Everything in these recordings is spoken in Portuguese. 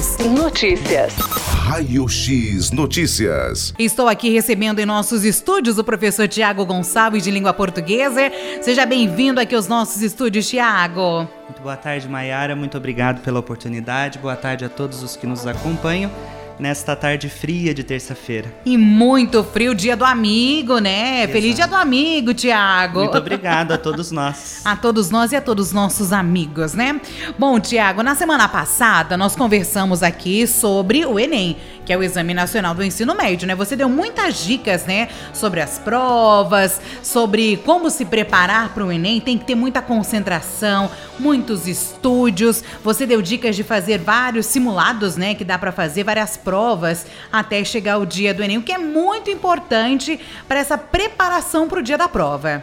Notícias. Raio X Notícias. Estou aqui recebendo em nossos estúdios o professor Tiago Gonçalves de língua portuguesa. Seja bem-vindo aqui aos nossos estúdios, Tiago. Muito boa tarde, Maiara. Muito obrigado pela oportunidade. Boa tarde a todos os que nos acompanham nesta tarde fria de terça-feira. E muito frio, dia do amigo, né? Exato. Feliz dia do amigo, Tiago. Muito obrigado a todos nós. A todos nós e a todos os nossos amigos, né? Bom, Tiago, na semana passada nós conversamos aqui sobre o Enem, que é o Exame Nacional do Ensino Médio, né? Você deu muitas dicas, né? Sobre as provas, sobre como se preparar para o Enem. Tem que ter muita concentração, muitos estúdios. Você deu dicas de fazer vários simulados, né? Que dá para fazer várias provas até chegar o dia do Enem, o que é muito importante para essa preparação para o dia da prova.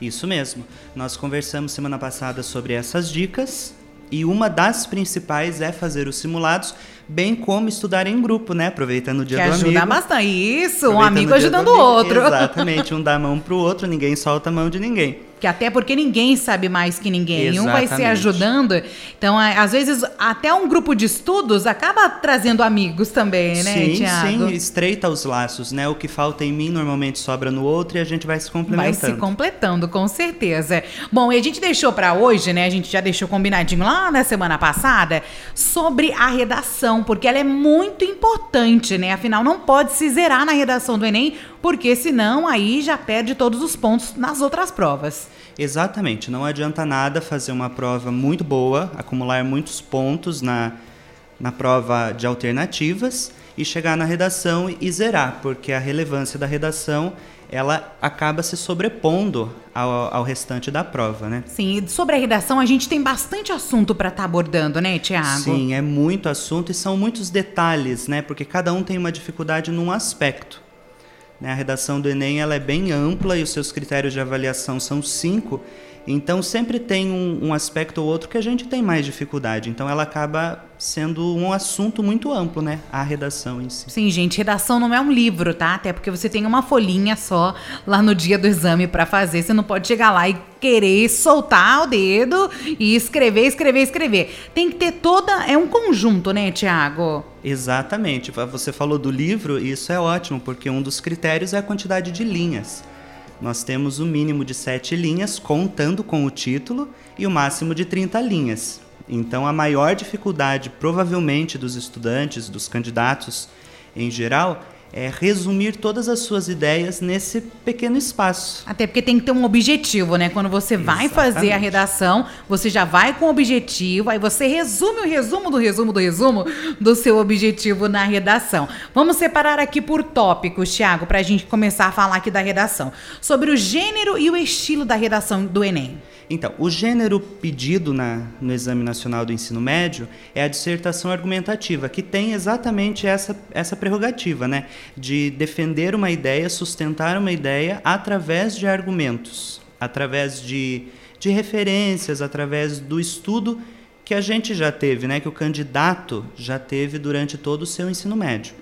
Isso mesmo. Nós conversamos semana passada sobre essas dicas e uma das principais é fazer os simulados, bem como estudar em grupo, né? Aproveitando o dia que do ajuda amigo. bastante. Isso, um amigo ajudando do o outro. Exatamente, um dá a mão pro outro, ninguém solta a mão de ninguém. Que até porque ninguém sabe mais que ninguém. Um vai se Exatamente. ajudando. Então, às vezes, até um grupo de estudos acaba trazendo amigos também, né, sim, Tiago? sim, estreita os laços, né? O que falta em mim normalmente sobra no outro e a gente vai se Vai complementando. se completando, com certeza. Bom, e a gente deixou pra hoje, né? A gente já deixou combinadinho lá na semana passada sobre a redação, porque ela é muito importante, né? Afinal, não pode se zerar na redação do Enem, porque senão aí já perde todos os pontos nas outras provas. Exatamente, não adianta nada fazer uma prova muito boa, acumular muitos pontos na, na prova de alternativas e chegar na redação e zerar, porque a relevância da redação ela acaba se sobrepondo ao, ao restante da prova, né? Sim, e sobre a redação a gente tem bastante assunto pra estar abordando, né, Tiago? Sim, é muito assunto e são muitos detalhes, né? Porque cada um tem uma dificuldade num aspecto. Né? A redação do Enem ela é bem ampla e os seus critérios de avaliação são cinco. Então sempre tem um, um aspecto ou outro que a gente tem mais dificuldade. Então ela acaba sendo um assunto muito amplo, né? A redação em si. Sim, gente, redação não é um livro, tá? Até porque você tem uma folhinha só lá no dia do exame pra fazer. Você não pode chegar lá e querer soltar o dedo e escrever, escrever, escrever. Tem que ter toda. É um conjunto, né, Tiago? Exatamente. Você falou do livro e isso é ótimo, porque um dos critérios é a quantidade de linhas. Nós temos o mínimo de sete linhas, contando com o título, e o máximo de 30 linhas. Então, a maior dificuldade, provavelmente, dos estudantes, dos candidatos em geral, é resumir todas as suas ideias nesse pequeno espaço. Até porque tem que ter um objetivo, né? Quando você vai fazer a Exatamente. redação, você já vai com o objetivo, aí você resume o resumo do resumo do resumo do seu objetivo na redação. Vamos separar aqui por tópicos, Tiago, pra gente começar a falar aqui da redação. Sobre o gênero e o estilo da redação do Enem. Então, o gênero pedido na, no Exame Nacional do Ensino Médio é a dissertação argumentativa, que tem exatamente essa, essa prerrogativa, né? De defender uma ideia, sustentar uma ideia através de argumentos, através de, de referências, através do estudo que a gente já teve, né? Que o candidato já teve durante todo o seu ensino médio.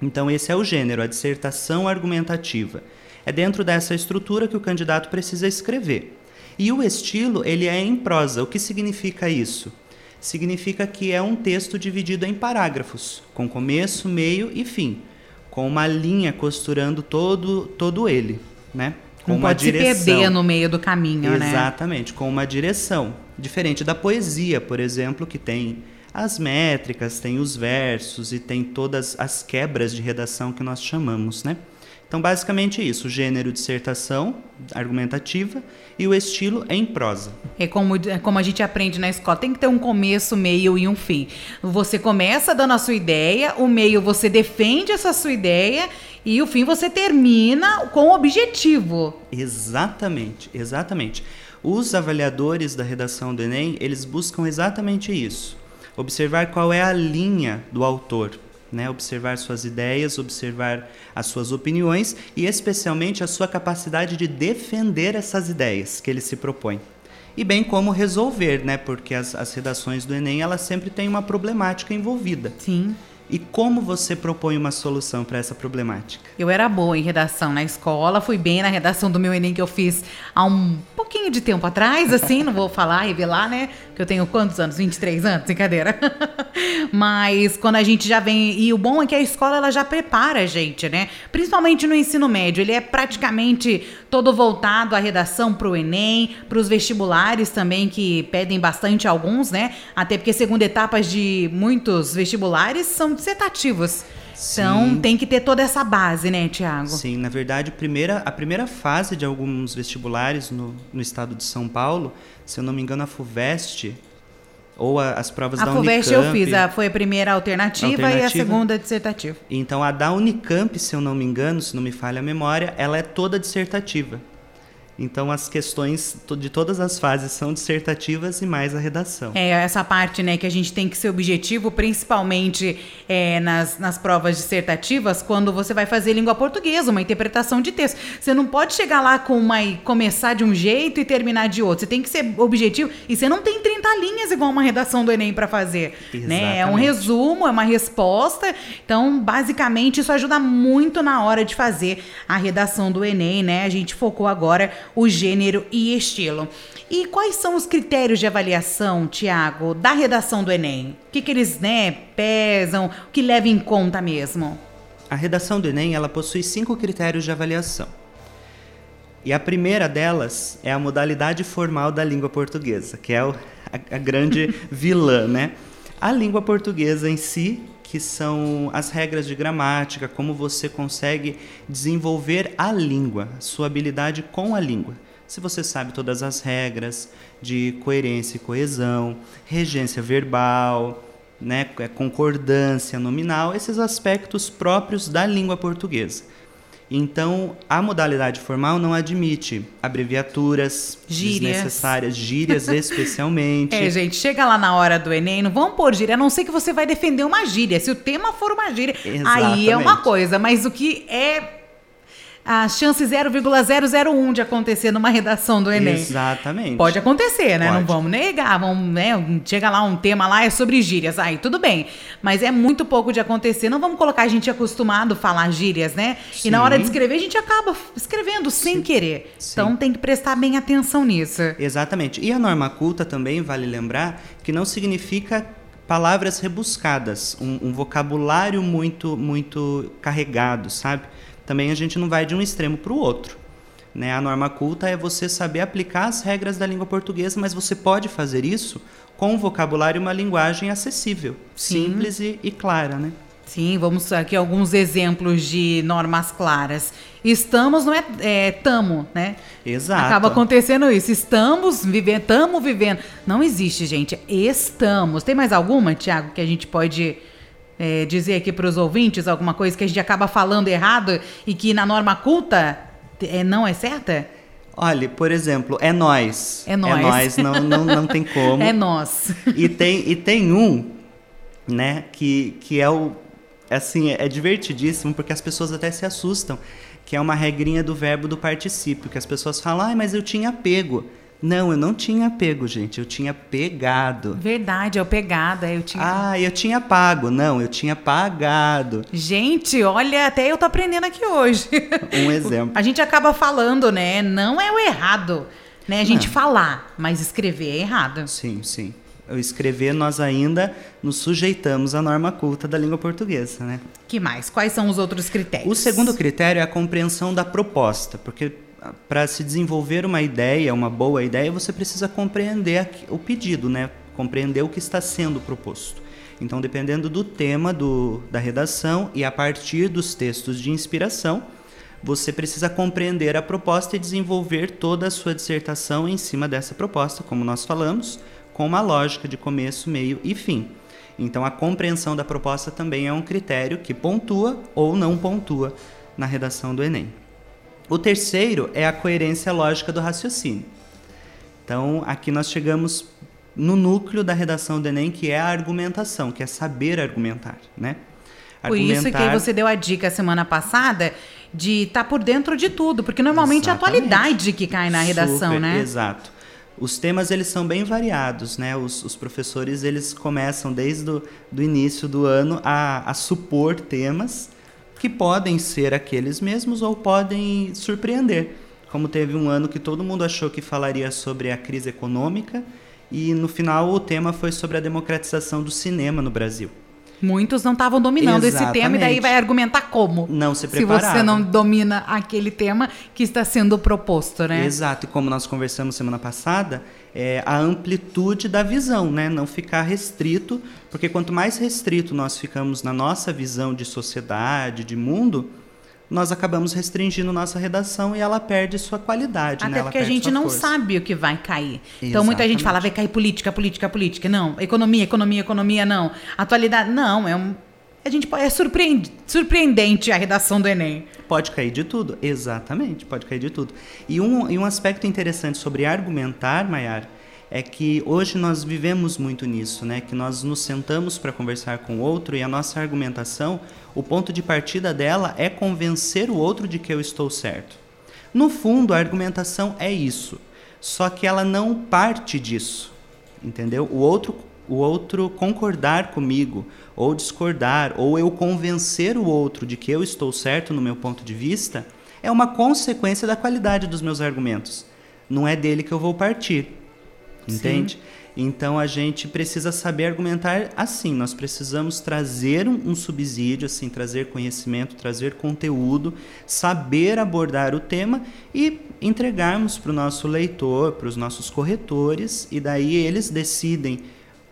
Então, esse é o gênero, a dissertação argumentativa. É dentro dessa estrutura que o candidato precisa escrever. E o estilo, ele é em prosa. O que significa isso? Significa que é um texto dividido em parágrafos, com começo, meio e fim, com uma linha costurando todo, todo ele, né? Com Não uma pode se direção. perder no meio do caminho, né? Exatamente, com uma direção. Diferente da poesia, por exemplo, que tem as métricas, tem os versos e tem todas as quebras de redação que nós chamamos, né? Então, basicamente isso, o gênero dissertação argumentativa e o estilo em prosa. É como, é como a gente aprende na escola, tem que ter um começo, meio e um fim. Você começa dando a sua ideia, o meio você defende essa sua ideia e o fim você termina com o objetivo. Exatamente, exatamente. Os avaliadores da redação do Enem, eles buscam exatamente isso. Observar qual é a linha do autor, né? Observar suas ideias, observar as suas opiniões e especialmente a sua capacidade de defender essas ideias que ele se propõe. E bem como resolver, né? Porque as, as redações do Enem, elas sempre têm uma problemática envolvida. Sim. E como você propõe uma solução para essa problemática? Eu era boa em redação na escola, fui bem na redação do meu Enem que eu fiz há um pouquinho de tempo atrás, assim, não vou falar, revelar, né? Que eu tenho quantos anos? 23 anos, brincadeira. Mas quando a gente já vem. E o bom é que a escola ela já prepara a gente, né? Principalmente no ensino médio. Ele é praticamente todo voltado à redação para o Enem, para os vestibulares também, que pedem bastante alguns, né? Até porque segunda etapas de muitos vestibulares são dissertativos. Então Sim. tem que ter toda essa base, né, Tiago? Sim, na verdade, a primeira, a primeira fase de alguns vestibulares no, no estado de São Paulo, se eu não me engano, a FUVEST, ou a- as provas A da FUVEST Unicamp. eu fiz, a, foi a primeira alternativa, e a Alternativa. segunda dissertativa. Então, a da Unicamp, se eu não me engano, se não me falha a memória, ela é toda dissertativa. Então, as questões de todas as fases são dissertativas e mais a redação. É, essa parte, né, que a gente tem que ser objetivo, principalmente é, nas, nas provas dissertativas, quando você vai fazer língua portuguesa, uma interpretação de texto. Você não pode chegar lá com uma e começar de um jeito e terminar de outro. Você tem que ser objetivo e você não tem 30 linhas igual uma redação do Enem para fazer, né? É um resumo, é uma resposta. Então, basicamente, isso ajuda muito na hora de fazer a redação do Enem, né? A gente focou agora o gênero e estilo. E quais são os critérios de avaliação, Tiago, da redação do Enem? O que, que eles, né, pesam, o que leva em conta mesmo? A redação do Enem ela possui cinco critérios de avaliação. E a primeira delas é a modalidade formal da língua portuguesa, que é o- a, a grande vilã, né? A língua portuguesa em si, que são as regras de gramática, como você consegue desenvolver a língua, sua habilidade com a língua. Se você sabe todas as regras de coerência e coesão, regência verbal, né, é, concordância nominal, esses aspectos próprios da língua portuguesa. Então, a modalidade formal não admite abreviaturas Gírias. desnecessárias, gírias especialmente. É, gente, chega lá na hora do Enem, não vão pôr gíria, a não ser que você vai defender uma gíria. Se o tema for uma gíria, aí é uma Exatamente. coisa. Mas o que é a chance 0,001 de acontecer numa redação do Enem? Exatamente. Pode acontecer, né? Não Pode. vamos negar, vamos, né? Chega lá um tema lá é sobre gírias, aí tudo bem. Mas é muito pouco de acontecer. Não vamos colocar a gente acostumado a falar gírias, né? E na Sim. hora de escrever a gente acaba escrevendo sem querer. Sim. Então tem que prestar bem atenção nisso. Exatamente. E a norma culta também vale lembrar que não significa palavras rebuscadas, um, um vocabulário muito muito carregado, sabe? Também a gente não vai de um extremo para o outro. Né? A norma culta é você saber aplicar as regras da língua portuguesa, mas você pode fazer isso com um vocabulário e uma linguagem acessível, Sim. simples e, e clara, né? Sim, vamos aqui alguns exemplos de normas claras. Estamos não é, é tamo, né? Exato. Acaba acontecendo isso. Estamos vivendo, estamos vivendo. Não existe, gente. Estamos. Tem mais alguma, Tiago, que a gente pode é, dizer aqui para os ouvintes? Alguma coisa que a gente acaba falando errado e que na norma culta é, não é certa? Olha, por exemplo, é nós. É nós. É nós, não, não, não tem como. É nós. E tem, e tem um, né, que, que é o. Assim, é divertidíssimo, porque as pessoas até se assustam, que é uma regrinha do verbo do particípio, que as pessoas falam, ah, mas eu tinha pego. Não, eu não tinha pego, gente, eu tinha pegado. Verdade, é o pegada. Eu tinha... Ah, eu tinha pago. Não, eu tinha pagado. Gente, olha, até eu tô aprendendo aqui hoje. Um exemplo. A gente acaba falando, né? Não é o errado, né? A gente Não. falar, mas escrever é errado. Sim, sim. Ao escrever, nós ainda nos sujeitamos à norma culta da língua portuguesa, né? Que mais? Quais são os outros critérios? O segundo critério é a compreensão da proposta, porque para se desenvolver uma ideia, uma boa ideia, você precisa compreender o pedido, né? Compreender o que está sendo proposto. Então, dependendo do tema do, da redação e a partir dos textos de inspiração, você precisa compreender a proposta e desenvolver toda a sua dissertação em cima dessa proposta, como nós falamos, com uma lógica de começo, meio e fim. Então, a compreensão da proposta também é um critério que pontua ou não pontua na redação do Enem. O terceiro é a coerência lógica do raciocínio. Então, aqui nós chegamos no núcleo da redação do Enem, que é a argumentação, que é saber argumentar, né? Por isso que você deu a dica semana passada de estar por dentro de tudo, porque normalmente é a Exatamente. atualidade que cai na redação, Super, né? Exato. Os temas eles são bem variados, né? Os, os professores eles começam desde o do início do ano a, a supor temas que podem ser aqueles mesmos ou podem surpreender. Como teve um ano que todo mundo achou que falaria sobre a crise econômica e no final o tema foi sobre a democratização do cinema no Brasil. Muitos não estavam dominando Exatamente. esse tema e daí vai argumentar como? Não se Se prepararam. você não domina aquele tema que está sendo proposto, né? Exato, e como nós conversamos semana passada, é a amplitude da visão, né? Não ficar restrito, porque quanto mais restrito nós ficamos na nossa visão de sociedade, de mundo, nós acabamos restringindo nossa redação e ela perde sua qualidade, né? Até Ela porque a gente não força. sabe o que vai cair. Então muita gente Exatamente. fala, vai cair política, política, política. Não. Economia, economia, economia, não. Atualidade, não. É um. A gente pode, é surpreende- surpreendente a redação do Enem. Pode cair de tudo, exatamente, pode cair de tudo. E um, e um aspecto interessante sobre argumentar, Maiara, é que hoje nós vivemos muito nisso, né? Que nós nos sentamos para conversar com o outro e a nossa argumentação, o ponto de partida dela é convencer o outro de que eu estou certo. No fundo, a argumentação é isso, só que ela não parte disso, entendeu? O outro, o outro concordar comigo, ou discordar, ou eu convencer o outro de que eu estou certo no meu ponto de vista, é uma consequência da qualidade dos meus argumentos. Não é dele que eu vou partir. Entende? Então a gente precisa saber argumentar assim. Nós precisamos trazer um, um subsídio, assim, trazer conhecimento, trazer conteúdo, saber abordar o tema e entregarmos para o nosso leitor, para os nossos corretores, e daí eles decidem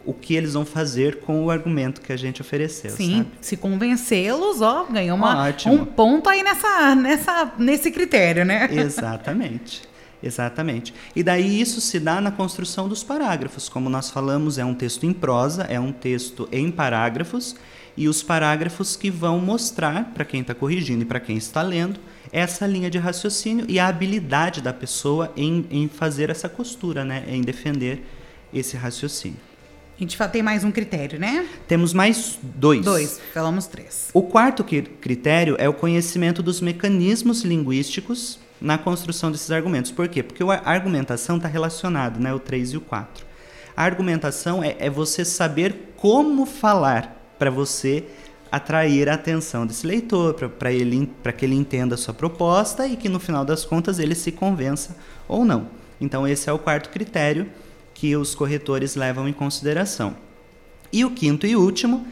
o que eles vão fazer com o argumento que a gente ofereceu. Sim, sabe? se convencê-los, ó, ganhou uma, Ótimo. um ponto aí nessa, nessa, nesse critério, né? Exatamente. Exatamente. E daí isso se dá na construção dos parágrafos. Como nós falamos, é um texto em prosa, é um texto em parágrafos, e os parágrafos que vão mostrar para quem está corrigindo e para quem está lendo essa linha de raciocínio e a habilidade da pessoa em, em fazer essa costura, né? em defender esse raciocínio. A gente tem mais um critério, né? Temos mais dois. Dois, falamos três. O quarto cri- critério é o conhecimento dos mecanismos linguísticos na construção desses argumentos. Por quê? Porque a argumentação está relacionada, né? O 3 e o 4. A argumentação é, é você saber como falar para você atrair a atenção desse leitor, para que ele entenda a sua proposta e que no final das contas ele se convença ou não. Então esse é o quarto critério que os corretores levam em consideração. E o quinto e último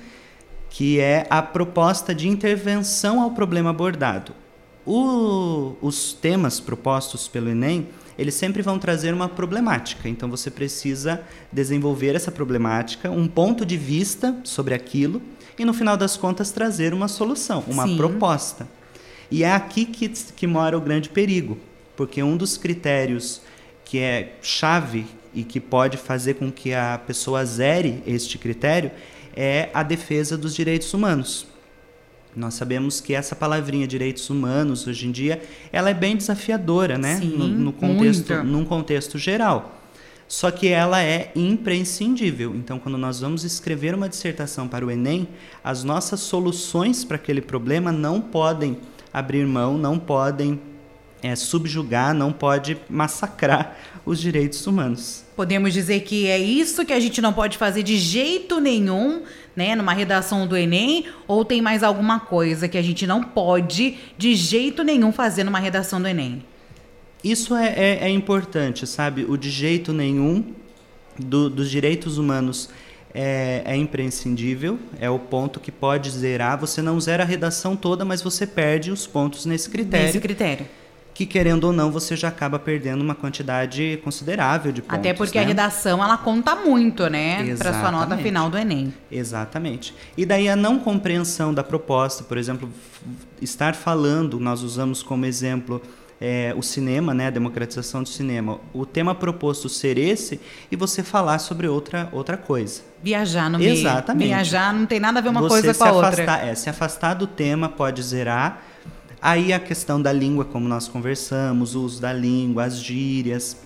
que é a proposta de intervenção ao problema abordado. O- os temas propostos pelo Enem, eles sempre vão trazer uma problemática. Então você precisa desenvolver essa problemática, um ponto de vista sobre aquilo e no final das contas trazer uma solução, uma Sim. proposta. E é aqui que, que mora o grande perigo, porque um dos critérios que é chave e que pode fazer com que a pessoa zere este critério é a defesa dos direitos humanos. Nós sabemos que essa palavrinha direitos humanos hoje em dia ela é bem desafiadora, né? Sim, no, no contexto, muito. num contexto geral. Só que ela é imprescindível. Então, quando nós vamos escrever uma dissertação para o Enem, as nossas soluções para aquele problema não podem abrir mão, não podem é, subjugar, não pode massacrar os direitos humanos. Podemos dizer que é isso que a gente não pode fazer de jeito nenhum, né, numa redação do Enem, ou tem mais alguma coisa que a gente não pode de jeito nenhum fazer numa redação do Enem? Isso é, é- é importante, sabe? O de jeito nenhum do- dos direitos humanos é, é imprescindível, é o ponto que pode zerar. Você não zera a redação toda, mas você perde os pontos nesse critério, Nesse critério. Que querendo ou não, você já acaba perdendo uma quantidade considerável de pontos. Até porque né? a redação ela conta muito, né, para sua nota final do Enem. Exatamente. E daí a não compreensão da proposta, por exemplo, estar falando, nós usamos como exemplo é, o cinema, né, a democratização do cinema, o tema proposto ser esse e você falar sobre outra, outra coisa. Viajar no meio. Exatamente. Viajar não tem nada a ver uma você coisa com a outra. afastar, É, se afastar do tema pode zerar. Aí a questão da língua, como nós conversamos, o uso da língua, as gírias.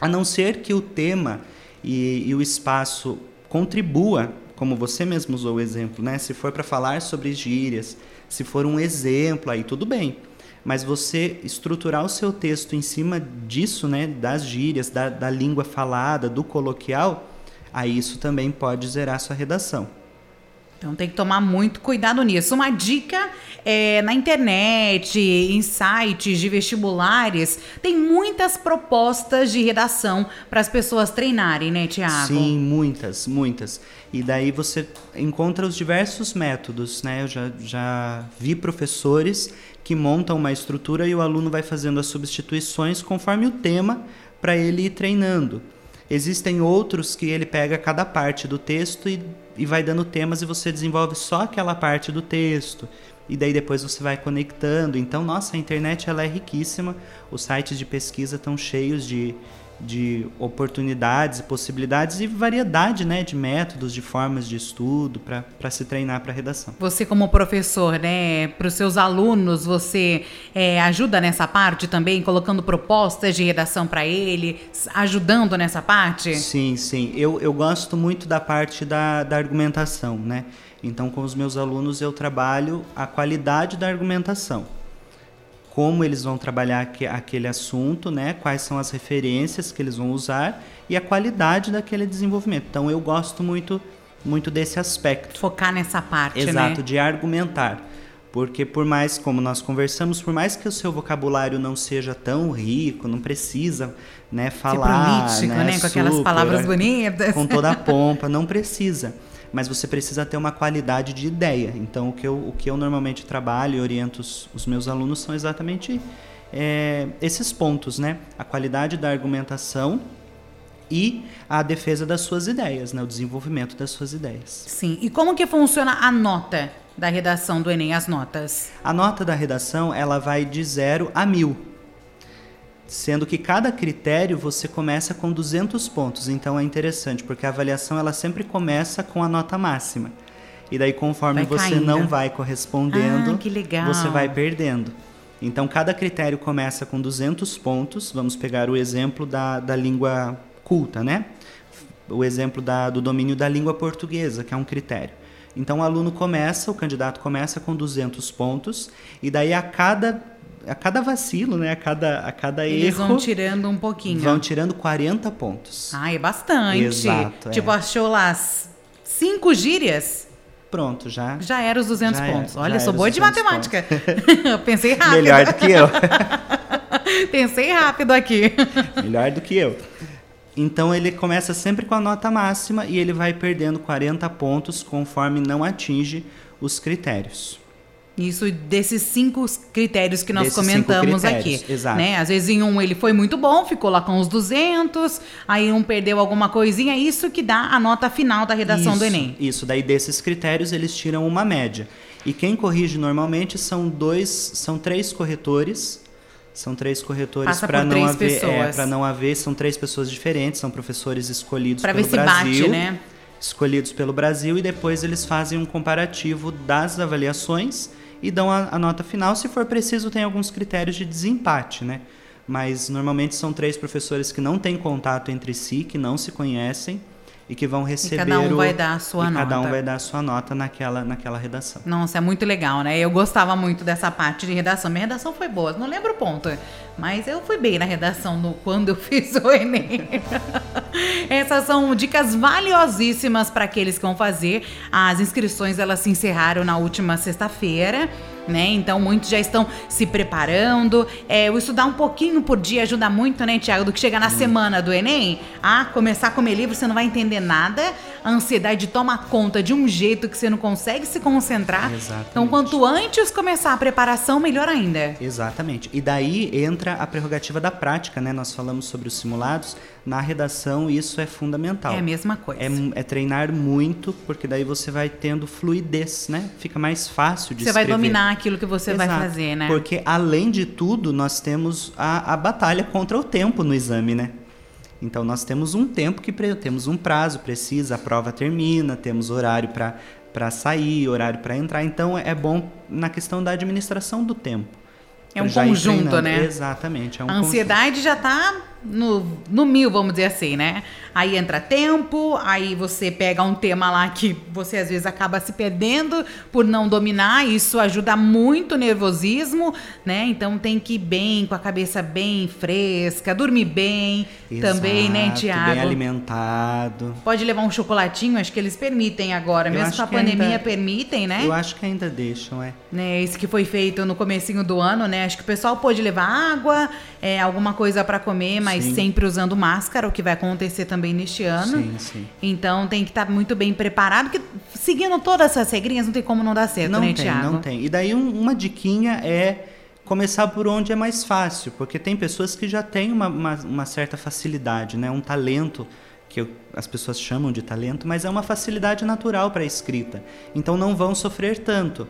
A não ser que o tema e, e o espaço contribua, como você mesmo usou o exemplo, né? Se for para falar sobre gírias, se for um exemplo, aí tudo bem. mas você estruturar o seu texto em cima disso, né, das gírias, da, da língua falada, do coloquial, aí isso também pode zerar sua redação. Então tem que tomar muito cuidado nisso. Uma dica é, na internet, em sites de vestibulares, tem muitas propostas de redação para as pessoas treinarem, né, Tiago? Sim, muitas, muitas. E daí você encontra os diversos métodos, né? Eu já, já vi professores que montam uma estrutura e o aluno vai fazendo as substituições conforme o tema para ele ir treinando. Existem outros que ele pega cada parte do texto e, e vai dando temas e você desenvolve só aquela parte do texto. E daí depois você vai conectando. Então, nossa, a internet ela é riquíssima. Os sites de pesquisa estão cheios de, de oportunidades, possibilidades e variedade né, de métodos, de formas de estudo para se treinar para redação. Você, como professor, né, para os seus alunos, você é, ajuda nessa parte também, colocando propostas de redação para ele, ajudando nessa parte? Sim, sim. Eu, eu gosto muito da parte da, da argumentação. Né? Então, com os meus alunos, eu trabalho a qualidade da argumentação como eles vão trabalhar aquele assunto, né? quais são as referências que eles vão usar e a qualidade daquele desenvolvimento. Então eu gosto muito, muito desse aspecto. Focar nessa parte, Exato, né? de argumentar. Porque por mais, como nós conversamos, por mais que o seu vocabulário não seja tão rico, não precisa né, falar. Político, né, né? Com super, aquelas palavras bonitas. Com toda a pompa, não precisa mas você precisa ter uma qualidade de ideia. Então, o que eu, o que eu normalmente trabalho e oriento os, os meus alunos são exatamente é, esses pontos, né? A qualidade da argumentação e a defesa das suas ideias, né? O desenvolvimento das suas ideias. Sim. E como que funciona a nota da redação do Enem, as notas? A nota da redação, ela vai de zero a mil sendo que cada critério você começa com 200 pontos. Então é interessante, porque a avaliação ela sempre começa com a nota máxima. E daí conforme vai você não vai correspondendo, ah, você vai perdendo. Então cada critério começa com 200 pontos. Vamos pegar o exemplo da, da língua culta, né? O exemplo da, do domínio da língua portuguesa, que é um critério. Então o aluno começa, o candidato começa com 200 pontos, e daí a cada a cada vacilo, né? A cada, a cada Eles erro. Eles vão tirando um pouquinho. Vão tirando 40 pontos. Ah, é bastante. Exato. Tipo, é. achou lá cinco gírias. Pronto, já. Já era os 200 já pontos. É, Olha, sou boa de matemática. Pensei rápido. Melhor do que eu. Pensei rápido aqui. Melhor do que eu. Então ele começa sempre com a nota máxima e ele vai perdendo 40 pontos conforme não atinge os critérios. Isso desses cinco critérios que nós desses comentamos aqui. Exato. Né? Às vezes em um ele foi muito bom, ficou lá com os 200, aí um perdeu alguma coisinha, isso que dá a nota final da redação isso, do Enem. Isso, daí desses critérios eles tiram uma média. E quem corrige normalmente são dois, são três corretores. São três corretores para não haver, é, para não haver, são três pessoas diferentes, são professores escolhidos pra pelo ver se Brasil. Bate, né? Escolhidos pelo Brasil e depois eles fazem um comparativo das avaliações e dão a, a, nota final. Se for preciso, tem alguns critérios de desempate, né? Mas normalmente são três professores que não têm contato entre si, que não se conhecem e que vão receber. E cada um o, vai dar a sua e nota. Cada um vai dar a sua nota naquela, naquela redação. Nossa, é muito legal, né? Eu gostava muito dessa parte de redação. Minha redação foi boa, não lembro o ponto. Mas eu fui bem na redação no, quando eu fiz o Enem. Essas são dicas valiosíssimas para aqueles que vão fazer. As inscrições elas se encerraram na última sexta-feira. Né? Então muitos já estão se preparando. É, o estudar um pouquinho por dia ajuda muito, né, Tiago? Do que chegar na semana do Enem, ah, começar a comer livro, você não vai entender nada. A ansiedade toma conta de um jeito que você não consegue se concentrar. Exatamente. Então, quanto antes começar a preparação, melhor ainda. Exatamente. E daí entra a prerrogativa da prática, né? Nós falamos sobre os simulados. Na redação, isso é fundamental. É a mesma coisa. É, é treinar muito, porque daí você vai tendo fluidez, né? Fica mais fácil de Você escrever. vai dominar aquilo que você Exato. vai fazer, né? Porque, além de tudo, nós temos a, a batalha contra o tempo no exame, né? Então, nós temos um tempo que temos um prazo precisa, a prova termina, temos horário para para sair, horário para entrar. Então é bom na questão da administração do tempo. É um conjunto, né? Exatamente. É um a ansiedade conjunto. já está no, no mil, vamos dizer assim, né? Aí entra tempo, aí você pega um tema lá que você às vezes acaba se perdendo por não dominar, isso ajuda muito o nervosismo, né? Então tem que ir bem, com a cabeça bem fresca, dormir bem Exato, também, né, Tiago? Bem alimentado. Pode levar um chocolatinho, acho que eles permitem agora, Eu mesmo com a pandemia ainda- permitem, né? Eu acho que ainda deixam, é. né, esse que foi feito no comecinho do ano, né? Acho que o pessoal pôde levar água, é, alguma coisa para comer, mas Sim. sempre usando máscara, o que vai acontecer também neste ano. Sim, sim. Então tem que estar muito bem preparado, porque seguindo todas essas regrinhas não tem como não dar certo, não né, tem, Tiago? não tem. E daí um- uma diquinha é começar por onde é mais fácil, porque tem pessoas que já têm uma, uma, uma certa facilidade, né? um talento, que eu- as pessoas chamam de talento, mas é uma facilidade natural para a escrita. Então não vão sofrer tanto,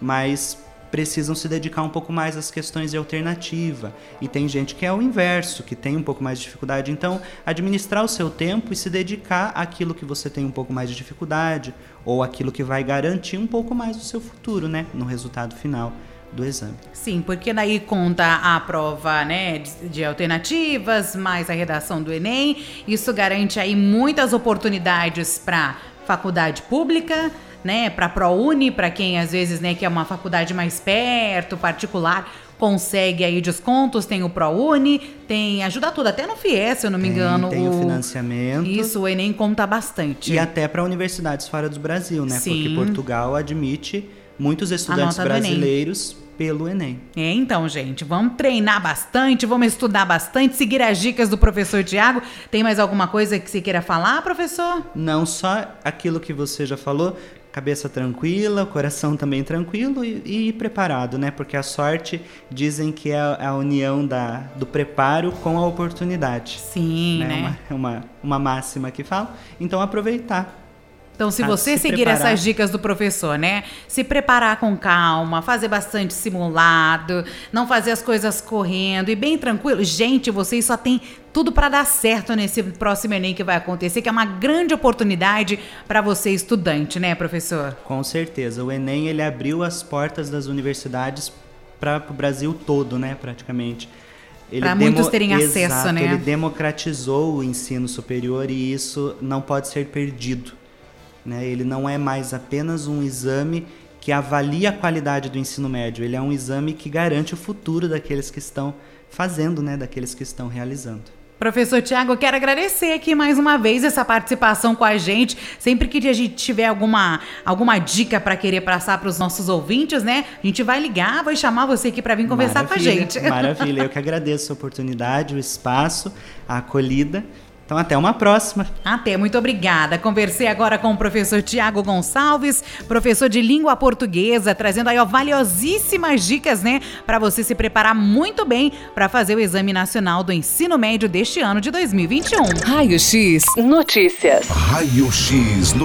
mas precisam se dedicar um pouco mais às questões de alternativa. E tem gente que é o inverso, que tem um pouco mais de dificuldade. Então, administrar o seu tempo e se dedicar àquilo que você tem um pouco mais de dificuldade ou aquilo que vai garantir um pouco mais o seu futuro, né, no resultado final do exame. Sim, porque daí conta a prova, né, de, de alternativas, mais a redação do Enem. Isso garante aí muitas oportunidades para faculdade pública, né, para ProUni, para quem às vezes, né, quer uma faculdade mais perto, particular, consegue aí descontos, tem o ProUni, tem ajuda tudo, até no FIES, se eu não me Tem- engano, tem o financiamento. Isso, o Enem conta bastante. E até para universidades fora do Brasil, né? Sim. Porque Portugal admite muitos estudantes brasileiros pelo Enem. É, então, gente, vamos treinar bastante, vamos estudar bastante, seguir as dicas do professor Tiago. Tem mais alguma coisa que você queira falar, professor? Não só aquilo que você já falou, cabeça tranquila, coração também tranquilo e, e preparado, né? Porque a sorte dizem que é a, a união da, do preparo com a oportunidade. Sim, né? Uma, é uma, uma máxima que fala. Então aproveitar. Então, se você se seguir preparar. essas dicas do professor, né? Se preparar com calma, fazer bastante simulado, não fazer as coisas correndo e bem tranquilo. Gente, vocês só tem tudo para dar certo nesse próximo Enem que vai acontecer, que é uma grande oportunidade para você estudante, né, professor? Com certeza. O Enem ele abriu as portas das universidades para o Brasil todo, né? Praticamente. Pra muitos terem acesso, Exato, né? Ele democratizou o ensino superior e isso não pode ser perdido. Né? Ele não é mais apenas um exame que avalia a qualidade do ensino médio, ele é um exame que garante o futuro daqueles que estão fazendo, né? daqueles que estão realizando. Professor Tiago, quero agradecer aqui mais uma vez essa participação com a gente. Sempre que a gente tiver alguma, alguma dica para querer passar para os nossos ouvintes, né? A gente vai ligar, vai chamar você aqui para vir conversar com a Maravilha, gente. Maravilha, eu que agradeço a oportunidade, o espaço, a acolhida. Então, até uma próxima. Até, muito obrigada. Conversei agora com o professor Tiago Gonçalves, professor de língua portuguesa, trazendo aí ó, valiosíssimas dicas, né, para você se preparar muito bem para fazer o Exame Nacional do Ensino Médio deste ano de 2021. Raio X Notícias. Raio X Notícias.